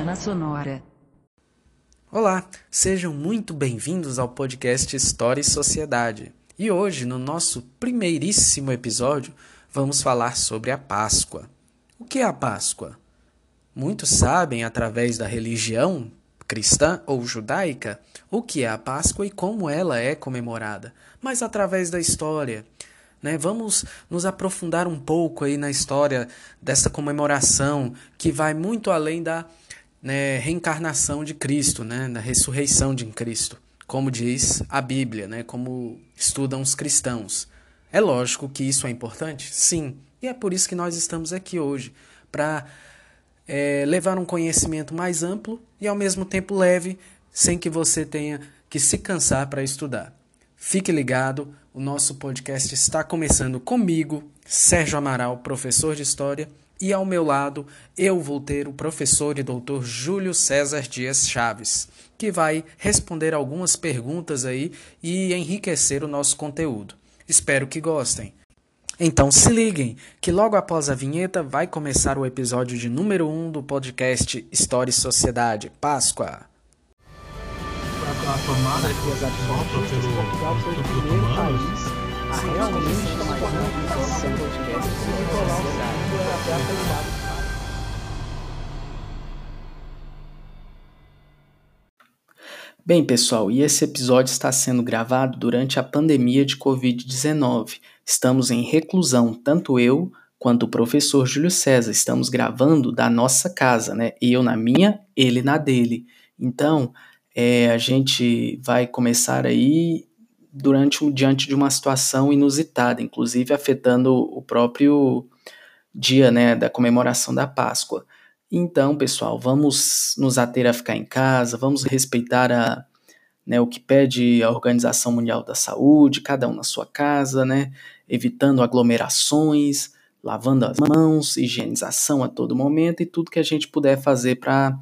Semana Sonora. Olá, sejam muito bem-vindos ao podcast História e Sociedade. E hoje, no nosso primeiríssimo episódio, vamos falar sobre a Páscoa. O que é a Páscoa? Muitos sabem, através da religião cristã ou judaica, o que é a Páscoa e como ela é comemorada, mas através da história. Né? Vamos nos aprofundar um pouco aí na história dessa comemoração que vai muito além da né, reencarnação de Cristo, né, da ressurreição de Cristo, como diz a Bíblia, né, como estudam os cristãos. É lógico que isso é importante? Sim. E é por isso que nós estamos aqui hoje, para é, levar um conhecimento mais amplo e ao mesmo tempo leve, sem que você tenha que se cansar para estudar. Fique ligado, o nosso podcast está começando comigo, Sérgio Amaral, professor de História, e ao meu lado eu vou ter o professor e doutor Júlio César Dias Chaves, que vai responder algumas perguntas aí e enriquecer o nosso conteúdo. Espero que gostem. Então se liguem, que logo após a vinheta vai começar o episódio de número 1 um do podcast História e Sociedade, Páscoa. A tomada que as absorve pelo Portugal foi o primeiro país a realmente tomar conta seu podcast e colar o Bem, pessoal, e esse episódio está sendo gravado durante a pandemia de Covid-19. Estamos em reclusão, tanto eu quanto o professor Júlio César. Estamos gravando da nossa casa, né? Eu na minha, ele na dele. Então, é, a gente vai começar aí durante diante de uma situação inusitada, inclusive afetando o próprio dia, né, da comemoração da Páscoa. Então, pessoal, vamos nos ater a ficar em casa, vamos respeitar a, né, o que pede a Organização Mundial da Saúde, cada um na sua casa, né, evitando aglomerações, lavando as mãos, higienização a todo momento e tudo que a gente puder fazer para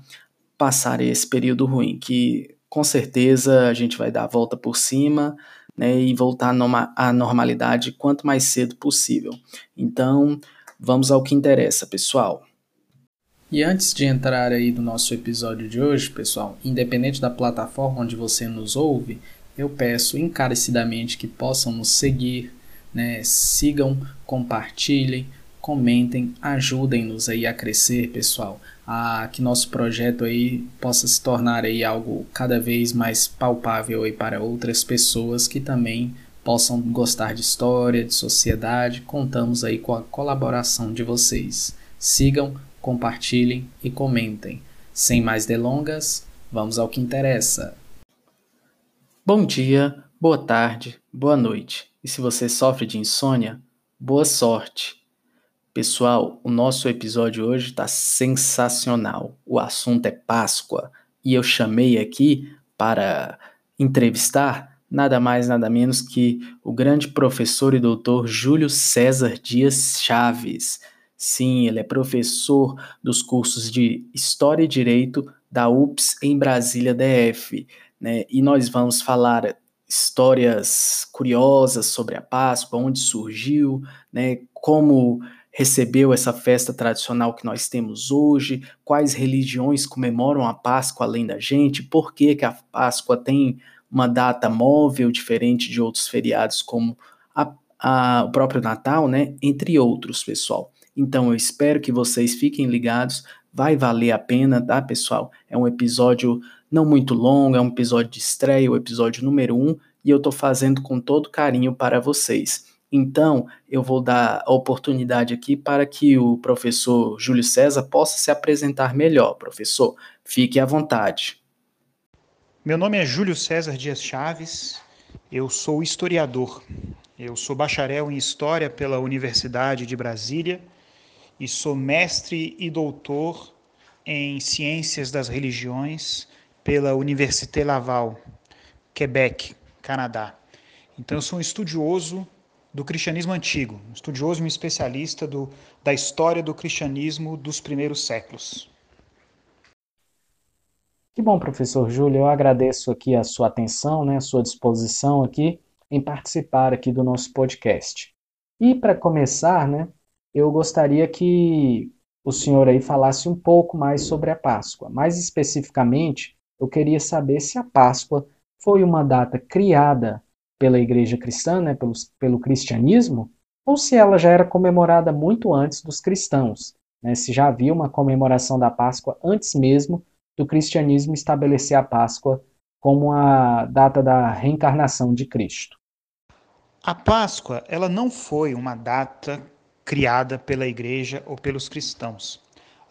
passar esse período ruim, que com certeza a gente vai dar a volta por cima né, e voltar à normalidade quanto mais cedo possível. Então, vamos ao que interessa, pessoal. E antes de entrar aí no nosso episódio de hoje, pessoal, independente da plataforma onde você nos ouve, eu peço encarecidamente que possam nos seguir, né? Sigam, compartilhem, comentem, ajudem-nos aí a crescer, pessoal, a que nosso projeto aí possa se tornar aí algo cada vez mais palpável aí para outras pessoas que também possam gostar de história, de sociedade. Contamos aí com a colaboração de vocês. Sigam, compartilhem e comentem. Sem mais delongas, vamos ao que interessa. Bom dia, boa tarde, boa noite. E se você sofre de insônia, boa sorte. Pessoal, o nosso episódio hoje está sensacional. O assunto é Páscoa e eu chamei aqui para entrevistar nada mais nada menos que o grande professor e doutor Júlio César Dias Chaves. Sim, ele é professor dos cursos de História e Direito da UPS em Brasília DF. Né? E nós vamos falar histórias curiosas sobre a Páscoa, onde surgiu, né? como recebeu essa festa tradicional que nós temos hoje, quais religiões comemoram a Páscoa além da gente, por que, que a Páscoa tem uma data móvel diferente de outros feriados como a, a, o próprio Natal, né? entre outros, pessoal. Então eu espero que vocês fiquem ligados, vai valer a pena, tá, pessoal? É um episódio não muito longo, é um episódio de estreia, o episódio número 1, um, e eu tô fazendo com todo carinho para vocês. Então, eu vou dar a oportunidade aqui para que o professor Júlio César possa se apresentar melhor. Professor, fique à vontade. Meu nome é Júlio César Dias Chaves, eu sou historiador. Eu sou bacharel em História pela Universidade de Brasília e sou mestre e doutor em Ciências das Religiões pela Université Laval, Quebec, Canadá. Então, eu sou um estudioso do cristianismo antigo, um estudioso e um especialista do, da história do cristianismo dos primeiros séculos. Que bom, professor Júlio. Eu agradeço aqui a sua atenção, né, a sua disposição aqui em participar aqui do nosso podcast. E para começar, né, eu gostaria que o senhor aí falasse um pouco mais sobre a Páscoa. Mais especificamente, eu queria saber se a Páscoa foi uma data criada pela igreja cristã, né, pelo, pelo cristianismo, ou se ela já era comemorada muito antes dos cristãos, né, se já havia uma comemoração da Páscoa antes mesmo do cristianismo estabelecer a Páscoa como a data da reencarnação de Cristo. A Páscoa, ela não foi uma data criada pela igreja ou pelos cristãos.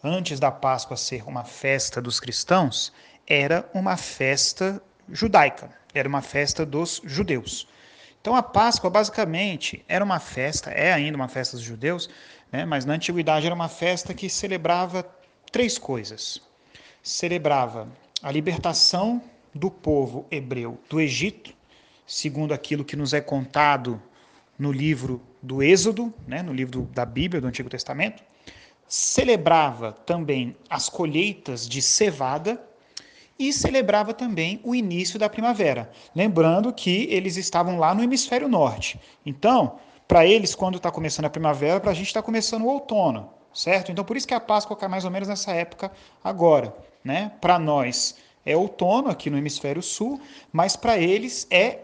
Antes da Páscoa ser uma festa dos cristãos, era uma festa judaica, era uma festa dos judeus. Então a Páscoa basicamente era uma festa, é ainda uma festa dos judeus, né? mas na antiguidade era uma festa que celebrava três coisas. Celebrava a libertação do povo hebreu do Egito, segundo aquilo que nos é contado no livro do Êxodo, né? no livro da Bíblia do Antigo Testamento. Celebrava também as colheitas de cevada e celebrava também o início da primavera. Lembrando que eles estavam lá no hemisfério norte. Então, para eles, quando está começando a primavera, para a gente está começando o outono, certo? Então, por isso que a Páscoa cai mais ou menos nessa época agora. Né? Para nós é outono aqui no hemisfério sul, mas para eles é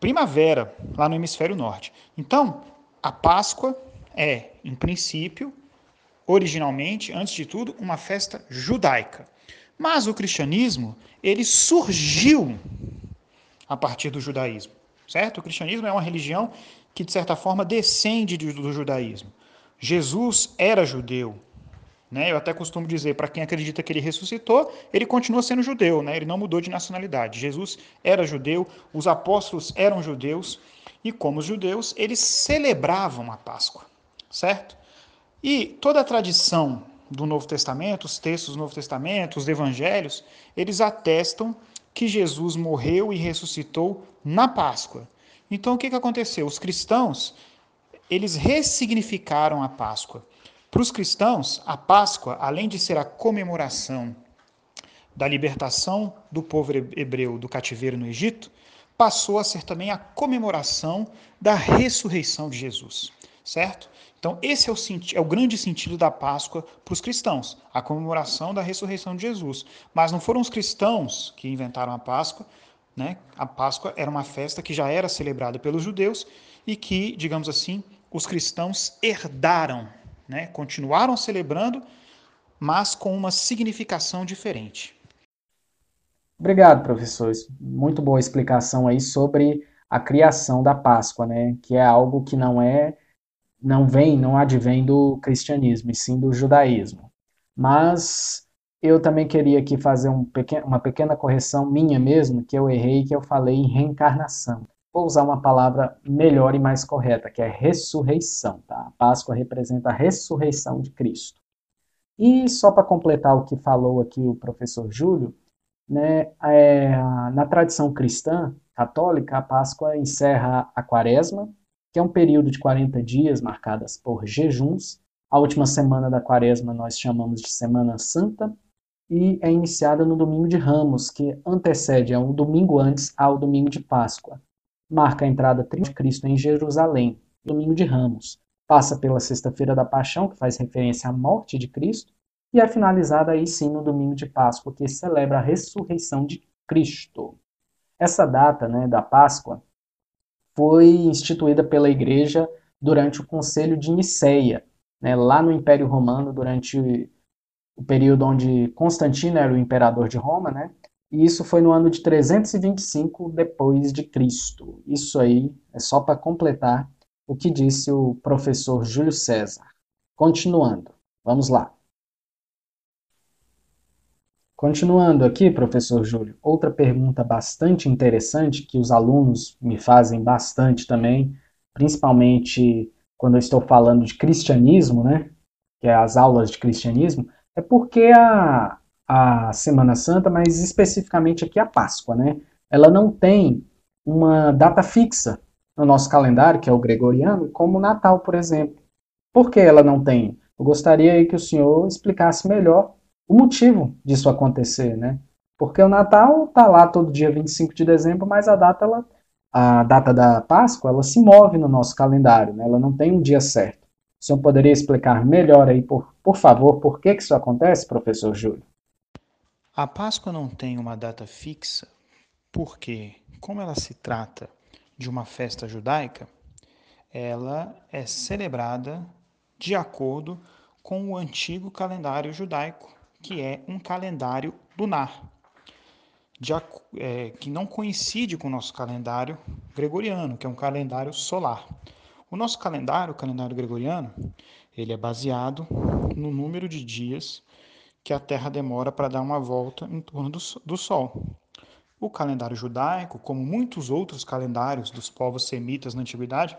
primavera lá no hemisfério norte. Então, a Páscoa é, em princípio, originalmente, antes de tudo, uma festa judaica. Mas o cristianismo, ele surgiu a partir do judaísmo, certo? O cristianismo é uma religião que, de certa forma, descende do judaísmo. Jesus era judeu. Né? Eu até costumo dizer, para quem acredita que ele ressuscitou, ele continua sendo judeu, né? ele não mudou de nacionalidade. Jesus era judeu, os apóstolos eram judeus, e como judeus, eles celebravam a Páscoa, certo? E toda a tradição do Novo Testamento, os textos do Novo Testamento, os evangelhos, eles atestam que Jesus morreu e ressuscitou na Páscoa. Então o que, que aconteceu? Os cristãos, eles ressignificaram a Páscoa. Para os cristãos, a Páscoa, além de ser a comemoração da libertação do povo hebreu do cativeiro no Egito, passou a ser também a comemoração da ressurreição de Jesus, certo? Então, esse é o, é o grande sentido da Páscoa para os cristãos, a comemoração da ressurreição de Jesus. Mas não foram os cristãos que inventaram a Páscoa, né? A Páscoa era uma festa que já era celebrada pelos judeus e que, digamos assim, os cristãos herdaram, né? continuaram celebrando, mas com uma significação diferente. Obrigado, professor. Muito boa explicação aí sobre a criação da Páscoa, né? que é algo que não é não vem, não advém do cristianismo, e sim do judaísmo. Mas eu também queria aqui fazer um uma pequena correção minha mesmo, que eu errei, que eu falei em reencarnação. Vou usar uma palavra melhor e mais correta, que é ressurreição. Tá? A Páscoa representa a ressurreição de Cristo. E só para completar o que falou aqui o professor Júlio, né, é, na tradição cristã católica, a Páscoa encerra a quaresma, que é um período de 40 dias marcadas por jejuns. A última semana da quaresma nós chamamos de Semana Santa e é iniciada no domingo de Ramos, que antecede, é um domingo antes ao domingo de Páscoa. Marca a entrada de Cristo em Jerusalém, domingo de Ramos. Passa pela Sexta-feira da Paixão, que faz referência à morte de Cristo, e é finalizada aí sim no domingo de Páscoa, que celebra a ressurreição de Cristo. Essa data né, da Páscoa foi instituída pela Igreja durante o Conselho de Niceia, né, lá no Império Romano, durante o período onde Constantino era o imperador de Roma, né? E isso foi no ano de 325 depois de Cristo. Isso aí é só para completar o que disse o professor Júlio César. Continuando, vamos lá. Continuando aqui, professor Júlio, outra pergunta bastante interessante que os alunos me fazem bastante também, principalmente quando eu estou falando de cristianismo, né? Que é as aulas de cristianismo, é porque a, a Semana Santa, mas especificamente aqui a Páscoa, né? Ela não tem uma data fixa no nosso calendário, que é o gregoriano, como o Natal, por exemplo. Por que ela não tem? Eu gostaria que o senhor explicasse melhor o motivo disso acontecer, né? Porque o Natal está lá todo dia 25 de dezembro, mas a data, ela, a data da Páscoa ela se move no nosso calendário, né? ela não tem um dia certo. O senhor poderia explicar melhor aí, por, por favor, por que, que isso acontece, professor Júlio? A Páscoa não tem uma data fixa porque, como ela se trata de uma festa judaica, ela é celebrada de acordo com o antigo calendário judaico, que é um calendário lunar, de, é, que não coincide com o nosso calendário gregoriano, que é um calendário solar. O nosso calendário, o calendário gregoriano, ele é baseado no número de dias que a Terra demora para dar uma volta em torno do, Sol. O calendário judaico, como muitos outros calendários dos povos semitas na antiguidade,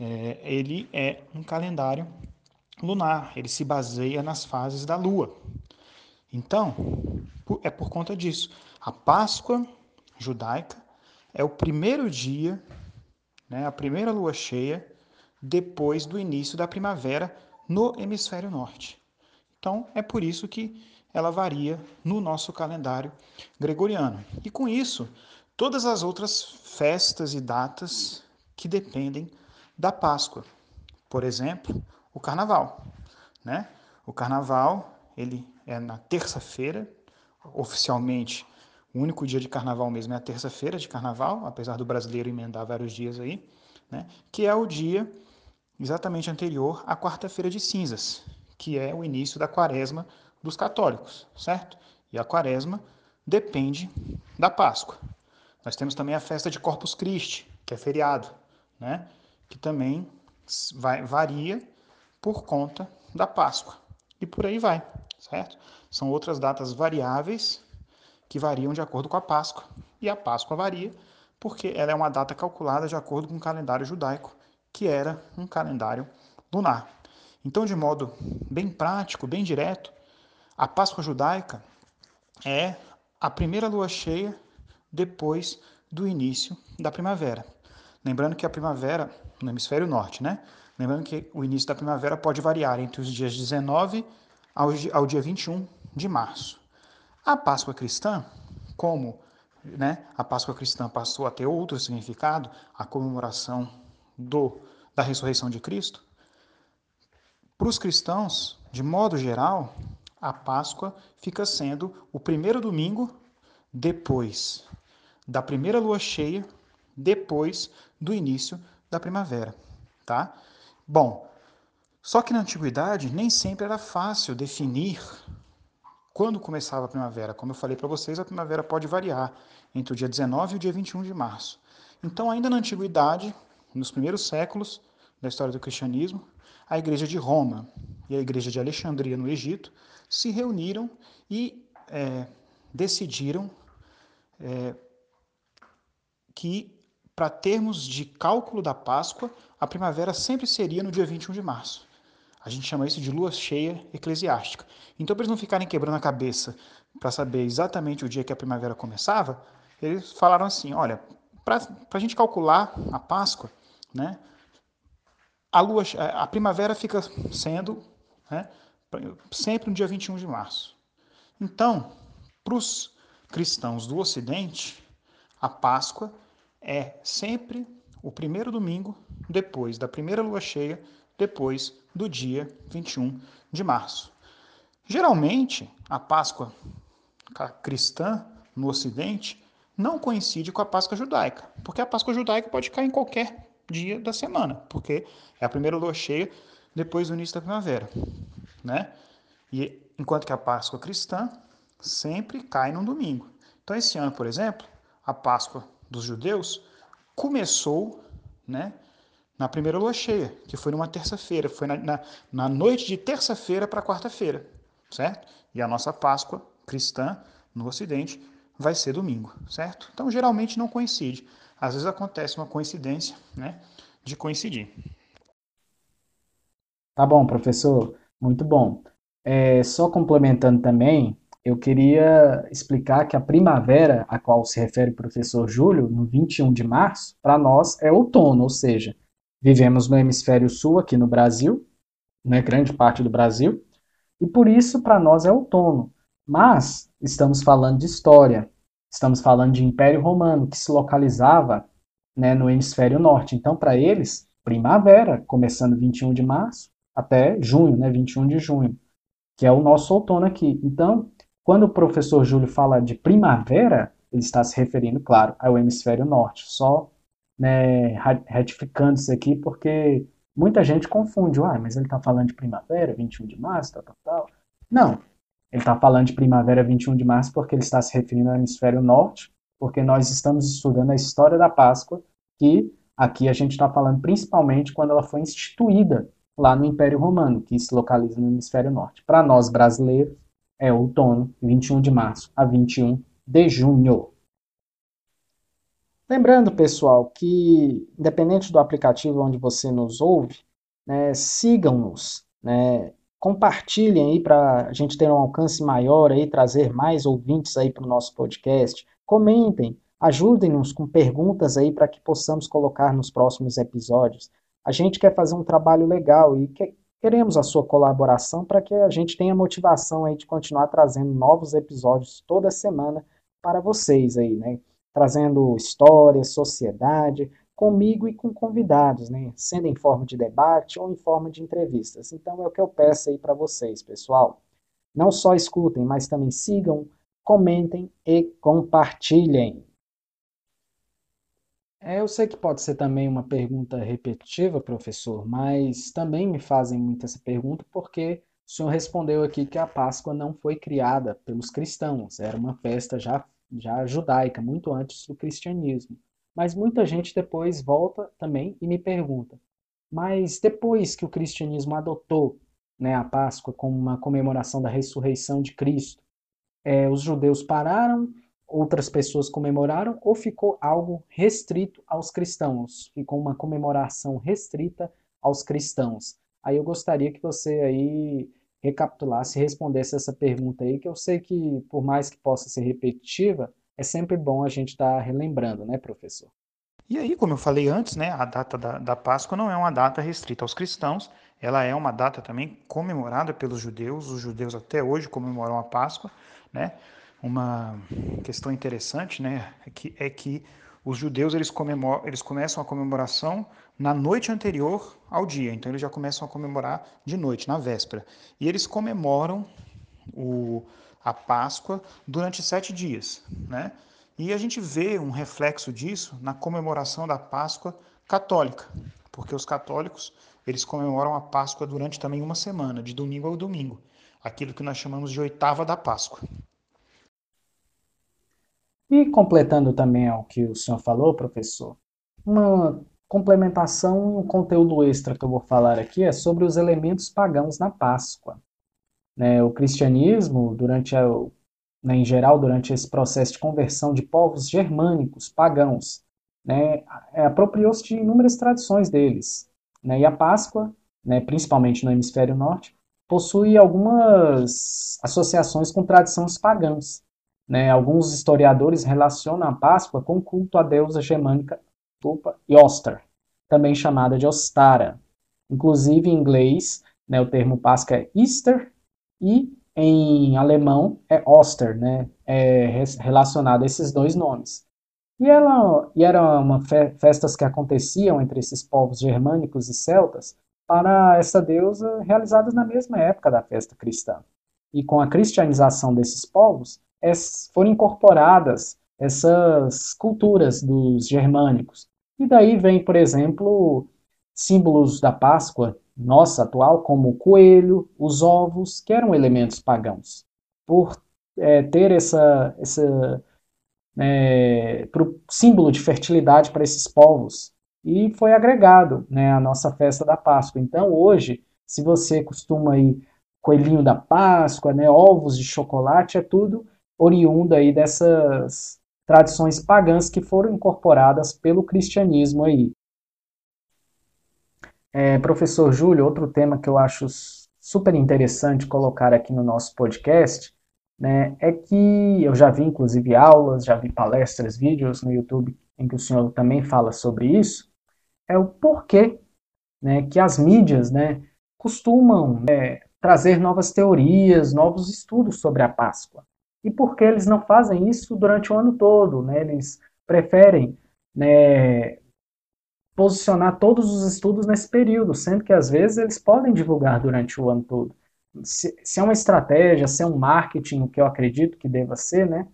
é, ele é um calendário lunar, ele se baseia nas fases da Lua. Então, é por conta disso. A Páscoa judaica é o primeiro dia, né, a primeira lua cheia, depois do início da primavera no hemisfério norte. Então, é por isso que ela varia no nosso calendário gregoriano. E com isso, todas as outras festas e datas que dependem da Páscoa. Por exemplo, o carnaval, né? O carnaval, ele é na terça-feira, oficialmente o único dia de carnaval mesmo é a terça-feira de carnaval, apesar do brasileiro emendar vários dias aí, né? Que é o dia exatamente anterior à quarta-feira de cinzas, que é o início da quaresma dos católicos, certo? E a quaresma depende da Páscoa. Nós temos também a festa de Corpus Christi, que é feriado, né? Que também vai, varia por conta da Páscoa. E por aí vai, certo? São outras datas variáveis que variam de acordo com a Páscoa. E a Páscoa varia porque ela é uma data calculada de acordo com o calendário judaico, que era um calendário lunar. Então, de modo bem prático, bem direto, a Páscoa judaica é a primeira lua cheia depois do início da primavera. Lembrando que a primavera, no hemisfério norte, né? Lembrando que o início da primavera pode variar entre os dias 19 ao, dia 21 de março. A Páscoa cristã, como né, a Páscoa cristã passou a ter outro significado, a comemoração do, da ressurreição de Cristo, para os cristãos, de modo geral, a Páscoa fica sendo o primeiro domingo depois da primeira lua cheia, depois do início da primavera, tá? Bom, só que na antiguidade nem sempre era fácil definir quando começava a primavera. Como eu falei para vocês, a primavera pode variar entre o dia 19 e o dia 21 de março. Então, ainda na antiguidade, nos primeiros séculos da história do cristianismo, a igreja de Roma e a igreja de Alexandria no Egito se reuniram e é, decidiram é, que, para termos de cálculo da Páscoa, a primavera sempre seria no dia 21 de março. A gente chama isso de lua cheia eclesiástica. Então, para eles não ficarem quebrando a cabeça para saber exatamente o dia que a primavera começava, eles falaram assim: olha, para a gente calcular a Páscoa, né, a, lua, a primavera fica sendo né, sempre no dia 21 de março. Então, para os cristãos do Ocidente, a Páscoa é sempre o primeiro domingo depois da primeira lua cheia, depois do dia 21 de março. Geralmente, a Páscoa cristã no Ocidente não coincide com a Páscoa judaica, porque a Páscoa judaica pode cair em qualquer dia da semana, porque é a primeira lua cheia depois do início da primavera né? E enquanto que a Páscoa cristã sempre cai num domingo. Então esse ano, por exemplo, a Páscoa dos judeus começou, né, na primeira lua cheia, que foi numa terça-feira, foi na, na, na, noite de terça-feira para quarta-feira, certo? E a nossa Páscoa cristã no Ocidente vai ser domingo, certo? Então geralmente não coincide. Às vezes acontece uma coincidência, né, de coincidir. Tá bom, professor. Muito bom. É, só complementando também, eu queria explicar que a primavera, a qual se refere o professor Júlio, no 21 de março, para nós é outono, ou seja, vivemos no hemisfério sul, aqui no Brasil, né, grande parte do Brasil, e por isso para nós é outono. Mas estamos falando de história, estamos falando de Império Romano, que se localizava né, no hemisfério norte. Então, para eles, primavera, começando 21 de março até junho, né, 21 de junho, que é o nosso outono aqui. Então, quando o professor Júlio fala de primavera, ele está se referindo, claro, ao hemisfério norte. Só né, retificando isso aqui, porque muita gente confunde. Ah, mas ele está falando de primavera, 21 de março, tal, tal, tal. Não, ele está falando de primavera 21 de março porque ele está se referindo ao hemisfério norte, porque nós estamos estudando a história da Páscoa, que aqui a gente está falando principalmente quando ela foi instituída lá no Império Romano, que se localiza no hemisfério norte. Para nós brasileiros, é outono, 21 de março a 21 de junho. Lembrando, pessoal, que independente do aplicativo onde você nos ouve, né, sigam-nos, né, compartilhem aí para a gente ter um alcance maior aí, trazer mais ouvintes aí para o nosso podcast. Comentem, ajudem-nos com perguntas aí para que possamos colocar nos próximos episódios. A gente quer fazer um trabalho legal e que, queremos a sua colaboração para que a gente tenha motivação aí de continuar trazendo novos episódios toda semana para vocês aí, né? Trazendo história, sociedade, comigo e com convidados, né? Sendo em forma de debate ou em forma de entrevistas. Então é o que eu peço aí para vocês, pessoal. Não só escutem, mas também sigam, comentem e compartilhem. É, eu sei que pode ser também uma pergunta repetitiva, professor, mas também me fazem muito essa pergunta porque o senhor respondeu aqui que a Páscoa não foi criada pelos cristãos, era uma festa já, já judaica, muito antes do cristianismo. Mas muita gente depois volta também e me pergunta: mas depois que o cristianismo adotou né, a Páscoa como uma comemoração da ressurreição de Cristo, é, os judeus pararam, outras pessoas comemoraram ou ficou algo restrito aos cristãos? Ficou uma comemoração restrita aos cristãos? Aí eu gostaria que você aí recapitulasse, respondesse essa pergunta aí, que eu sei que por mais que possa ser repetitiva, é sempre bom a gente estar tá relembrando, né, professor? E aí, como eu falei antes, né, a data da, da Páscoa não é uma data restrita aos cristãos, ela é uma data também comemorada pelos judeus, os judeus até hoje comemoram a Páscoa, né? Uma questão interessante, né, é que, é que os judeus eles, comemoram, eles começam a comemoração na noite anterior ao dia, então eles já começam a comemorar de noite, na véspera. E eles comemoram o, a Páscoa durante sete dias. Né? E a gente vê um reflexo disso na comemoração da Páscoa católica, porque os católicos eles comemoram a Páscoa durante também uma semana, de domingo ao domingo, aquilo que nós chamamos de oitava da Páscoa. E completando também ao que o senhor falou, professor, uma complementação, um conteúdo extra que eu vou falar aqui é sobre os elementos pagãos na Páscoa. Né, o cristianismo, durante a, né, em geral, durante esse processo de conversão de povos germânicos, pagãos, né, é, apropriou-se de inúmeras tradições deles. Né, e a Páscoa, né, principalmente no hemisfério norte, possui algumas associações com tradições pagãs. Né? Alguns historiadores relacionam a Páscoa com o culto à deusa germânica Oster, também chamada de Ostara. Inclusive, em inglês, né, o termo Páscoa é Easter, e em alemão é Oster, né? É relacionado a esses dois nomes. E, ela, e eram uma fe, festas que aconteciam entre esses povos germânicos e celtas para essa deusa realizadas na mesma época da festa cristã. E com a cristianização desses povos, foram incorporadas essas culturas dos germânicos. E daí vem, por exemplo, símbolos da Páscoa, nossa atual, como o coelho, os ovos, que eram elementos pagãos. Por é, ter essa, essa é, pro símbolo de fertilidade para esses povos. E foi agregado né, à nossa festa da Páscoa. Então, hoje, se você costuma ir coelhinho da Páscoa, né, ovos de chocolate, é tudo oriundo aí dessas tradições pagãs que foram incorporadas pelo cristianismo aí. É, professor Júlio, outro tema que eu acho super interessante colocar aqui no nosso podcast né, é que eu já vi inclusive aulas, já vi palestras, vídeos no YouTube em que o senhor também fala sobre isso, é o porquê né, que as mídias né, costumam né, trazer novas teorias, novos estudos sobre a Páscoa. E por que eles não fazem isso durante o ano todo? Né? Eles preferem né, posicionar todos os estudos nesse período, sendo que às vezes eles podem divulgar durante o ano todo. Se, se é uma estratégia, se é um marketing, o que eu acredito que deva ser, né?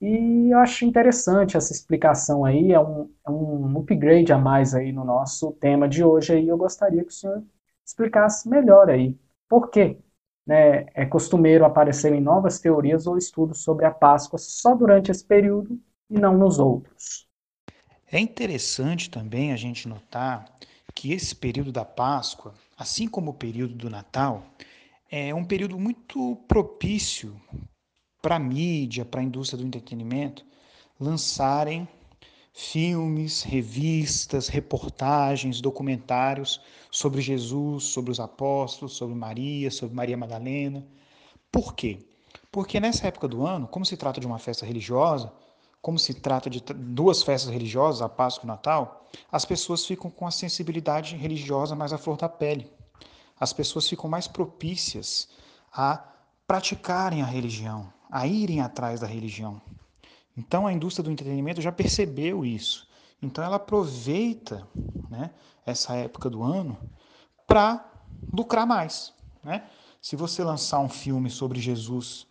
E eu acho interessante essa explicação aí, é um, é um upgrade a mais aí no nosso tema de hoje aí. Eu gostaria que o senhor explicasse melhor aí. Por quê? Né, é costumeiro aparecerem novas teorias ou estudos sobre a Páscoa só durante esse período e não nos outros. É interessante também a gente notar que esse período da Páscoa, assim como o período do Natal, é um período muito propício para a mídia, para a indústria do entretenimento, lançarem filmes, revistas, reportagens, documentários sobre Jesus, sobre os apóstolos, sobre Maria, sobre Maria Madalena. Por quê? Porque nessa época do ano, como se trata de uma festa religiosa, como se trata de duas festas religiosas, a Páscoa e o Natal, as pessoas ficam com a sensibilidade religiosa mais à flor da pele. As pessoas ficam mais propícias a praticarem a religião, a irem atrás da religião. Então a indústria do entretenimento já percebeu isso. Então ela aproveita né, essa época do ano para lucrar mais. Né? Se você lançar um filme sobre Jesus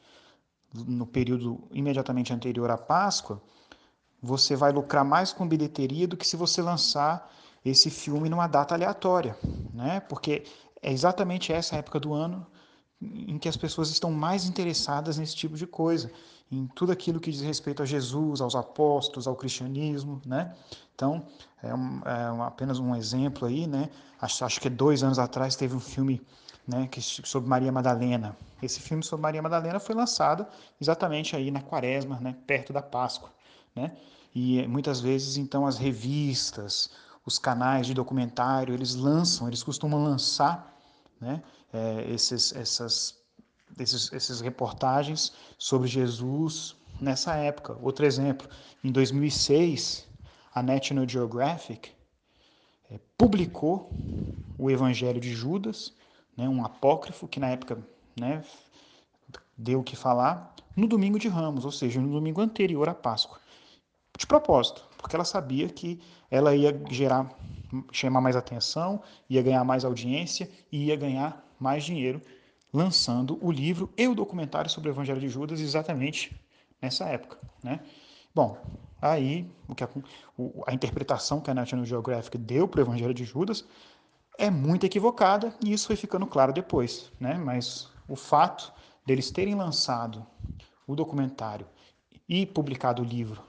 no período imediatamente anterior à Páscoa, você vai lucrar mais com bilheteria do que se você lançar esse filme numa data aleatória, né? Porque é exatamente essa época do ano em que as pessoas estão mais interessadas nesse tipo de coisa, em tudo aquilo que diz respeito a Jesus, aos apóstolos, ao cristianismo, né? Então, é, um, é um, apenas um exemplo aí, né? Acho, acho que dois anos atrás teve um filme né, que, sobre Maria Madalena. Esse filme sobre Maria Madalena foi lançado exatamente aí na quaresma, né, perto da Páscoa, né? E muitas vezes, então, as revistas, os canais de documentário, eles lançam, eles costumam lançar, né, é, esses, essas, esses, esses reportagens sobre Jesus nessa época. Outro exemplo, em 2006, a National Geographic é, publicou o Evangelho de Judas, né, um apócrifo que na época né, deu o que falar, no domingo de Ramos, ou seja, no domingo anterior à Páscoa. De propósito, porque ela sabia que ela ia gerar, chamar mais atenção, ia ganhar mais audiência e ia ganhar mais dinheiro lançando o livro e o documentário sobre o Evangelho de Judas exatamente nessa época, né? Bom, aí o que a, a interpretação que a National Geographic deu para o Evangelho de Judas é muito equivocada e isso foi ficando claro depois, né? Mas o fato deles terem lançado o documentário e publicado o livro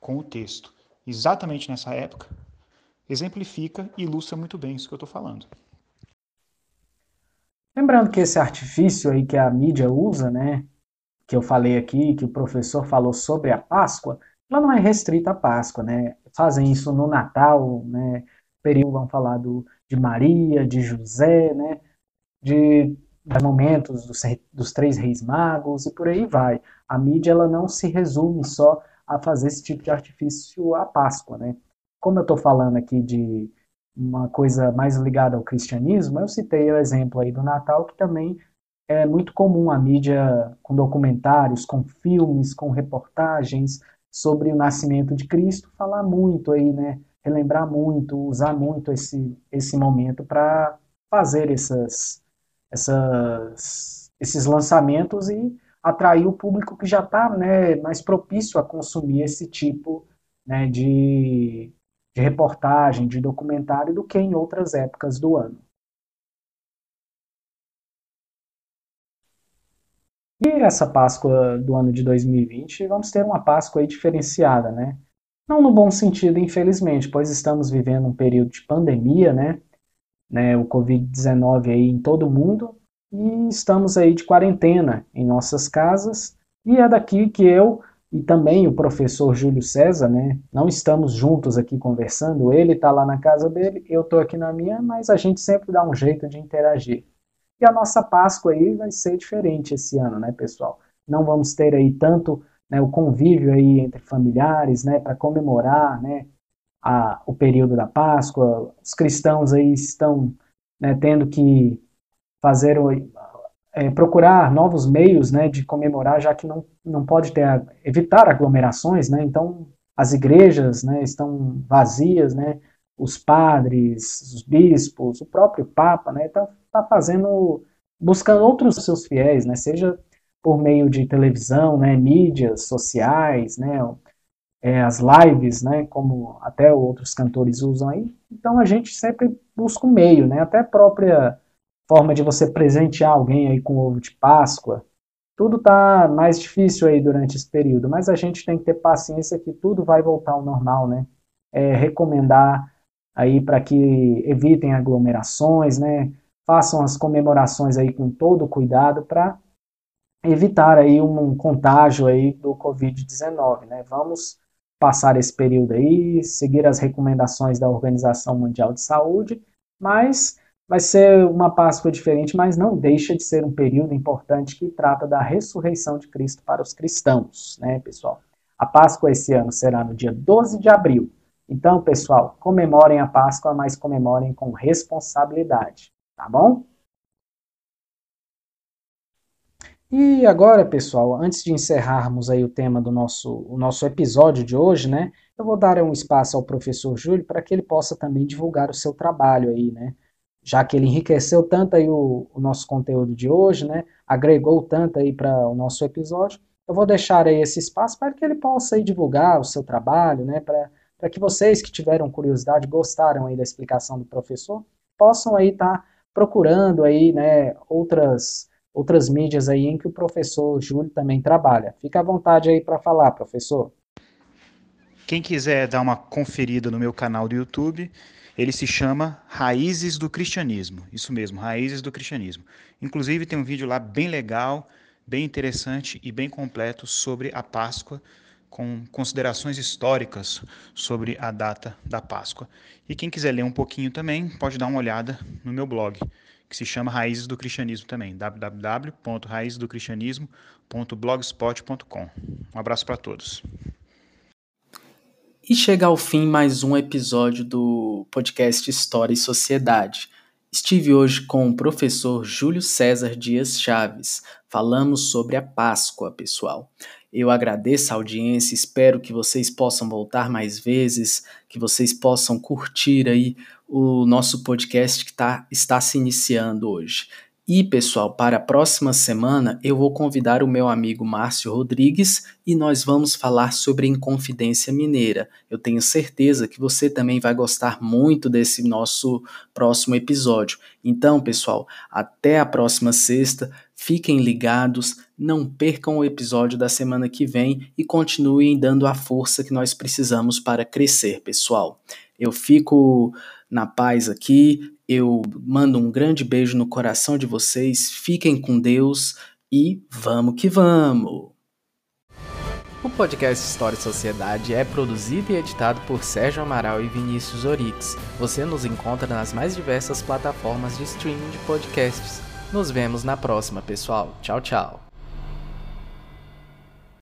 com o texto exatamente nessa época exemplifica e ilustra muito bem isso que eu estou falando. Lembrando que esse artifício aí que a mídia usa, né, que eu falei aqui, que o professor falou sobre a Páscoa, ela não é restrita à Páscoa, né? Fazem isso no Natal, né? Período vão falar do, de Maria, de José, né? De, de momentos dos, dos três reis magos e por aí vai. A mídia ela não se resume só a fazer esse tipo de artifício à Páscoa, né? Como eu estou falando aqui de uma coisa mais ligada ao cristianismo, eu citei o exemplo aí do Natal, que também é muito comum a mídia com documentários, com filmes, com reportagens sobre o nascimento de Cristo, falar muito aí, né? Relembrar muito, usar muito esse, esse momento para fazer essas, essas, esses lançamentos e atrair o público que já está né, mais propício a consumir esse tipo né, de, de reportagem, de documentário, do que em outras épocas do ano. E essa Páscoa do ano de 2020, vamos ter uma Páscoa diferenciada, né? Não no bom sentido, infelizmente, pois estamos vivendo um período de pandemia, né? né o Covid-19 aí em todo o mundo, e estamos aí de quarentena em nossas casas, e é daqui que eu e também o professor Júlio César, né? Não estamos juntos aqui conversando, ele está lá na casa dele, eu estou aqui na minha, mas a gente sempre dá um jeito de interagir. E a nossa Páscoa aí vai ser diferente esse ano, né, pessoal? Não vamos ter aí tanto né, o convívio aí entre familiares, né, para comemorar, né, a, o período da Páscoa. Os cristãos aí estão né, tendo que fazer é, procurar novos meios né, de comemorar, já que não, não pode ter, evitar aglomerações, né, então as igrejas né, estão vazias, né, os padres, os bispos, o próprio Papa, né, está tá fazendo, buscando outros seus fiéis, né, seja por meio de televisão, né, mídias sociais, né, é, as lives, né, como até outros cantores usam aí. Então a gente sempre busca um meio, né, até a própria forma de você presentear alguém aí com ovo de Páscoa. Tudo tá mais difícil aí durante esse período, mas a gente tem que ter paciência que tudo vai voltar ao normal, né? É, recomendar aí para que evitem aglomerações, né? Façam as comemorações aí com todo cuidado para evitar aí um contágio aí do Covid-19, né? Vamos passar esse período aí, seguir as recomendações da Organização Mundial de Saúde, mas vai ser uma Páscoa diferente, mas não deixa de ser um período importante que trata da ressurreição de Cristo para os cristãos, né, pessoal? A Páscoa esse ano será no dia 12 de abril. Então, pessoal, comemorem a Páscoa, mas comemorem com responsabilidade, tá bom? E agora, pessoal, antes de encerrarmos aí o tema do nosso, o nosso episódio de hoje, né, eu vou dar um espaço ao professor Júlio para que ele possa também divulgar o seu trabalho aí, né, já que ele enriqueceu tanto aí o, o nosso conteúdo de hoje, né, agregou tanto aí para o nosso episódio, eu vou deixar aí esse espaço para que ele possa aí divulgar o seu trabalho, né, para que vocês que tiveram curiosidade, gostaram aí da explicação do professor, possam aí estar tá procurando aí, né, outras outras mídias aí em que o professor Júlio também trabalha. Fica à vontade aí para falar, professor. Quem quiser dar uma conferida no meu canal do YouTube, ele se chama Raízes do Cristianismo. Isso mesmo, Raízes do Cristianismo. Inclusive tem um vídeo lá bem legal, bem interessante e bem completo sobre a Páscoa, com considerações históricas sobre a data da Páscoa. E quem quiser ler um pouquinho também, pode dar uma olhada no meu blog que se chama Raízes do Cristianismo também, www.raízesdocristianismo.blogspot.com. Um abraço para todos. E chega ao fim mais um episódio do podcast História e Sociedade. Estive hoje com o professor Júlio César Dias Chaves. Falamos sobre a Páscoa, pessoal. Eu agradeço a audiência, espero que vocês possam voltar mais vezes, que vocês possam curtir aí o nosso podcast que tá, está se iniciando hoje. E, pessoal, para a próxima semana eu vou convidar o meu amigo Márcio Rodrigues e nós vamos falar sobre Inconfidência Mineira. Eu tenho certeza que você também vai gostar muito desse nosso próximo episódio. Então, pessoal, até a próxima sexta. Fiquem ligados, não percam o episódio da semana que vem e continuem dando a força que nós precisamos para crescer, pessoal. Eu fico na paz aqui. Eu mando um grande beijo no coração de vocês. Fiquem com Deus e vamos que vamos! O podcast História e Sociedade é produzido e editado por Sérgio Amaral e Vinícius Orix. Você nos encontra nas mais diversas plataformas de streaming de podcasts. Nos vemos na próxima, pessoal. Tchau, tchau.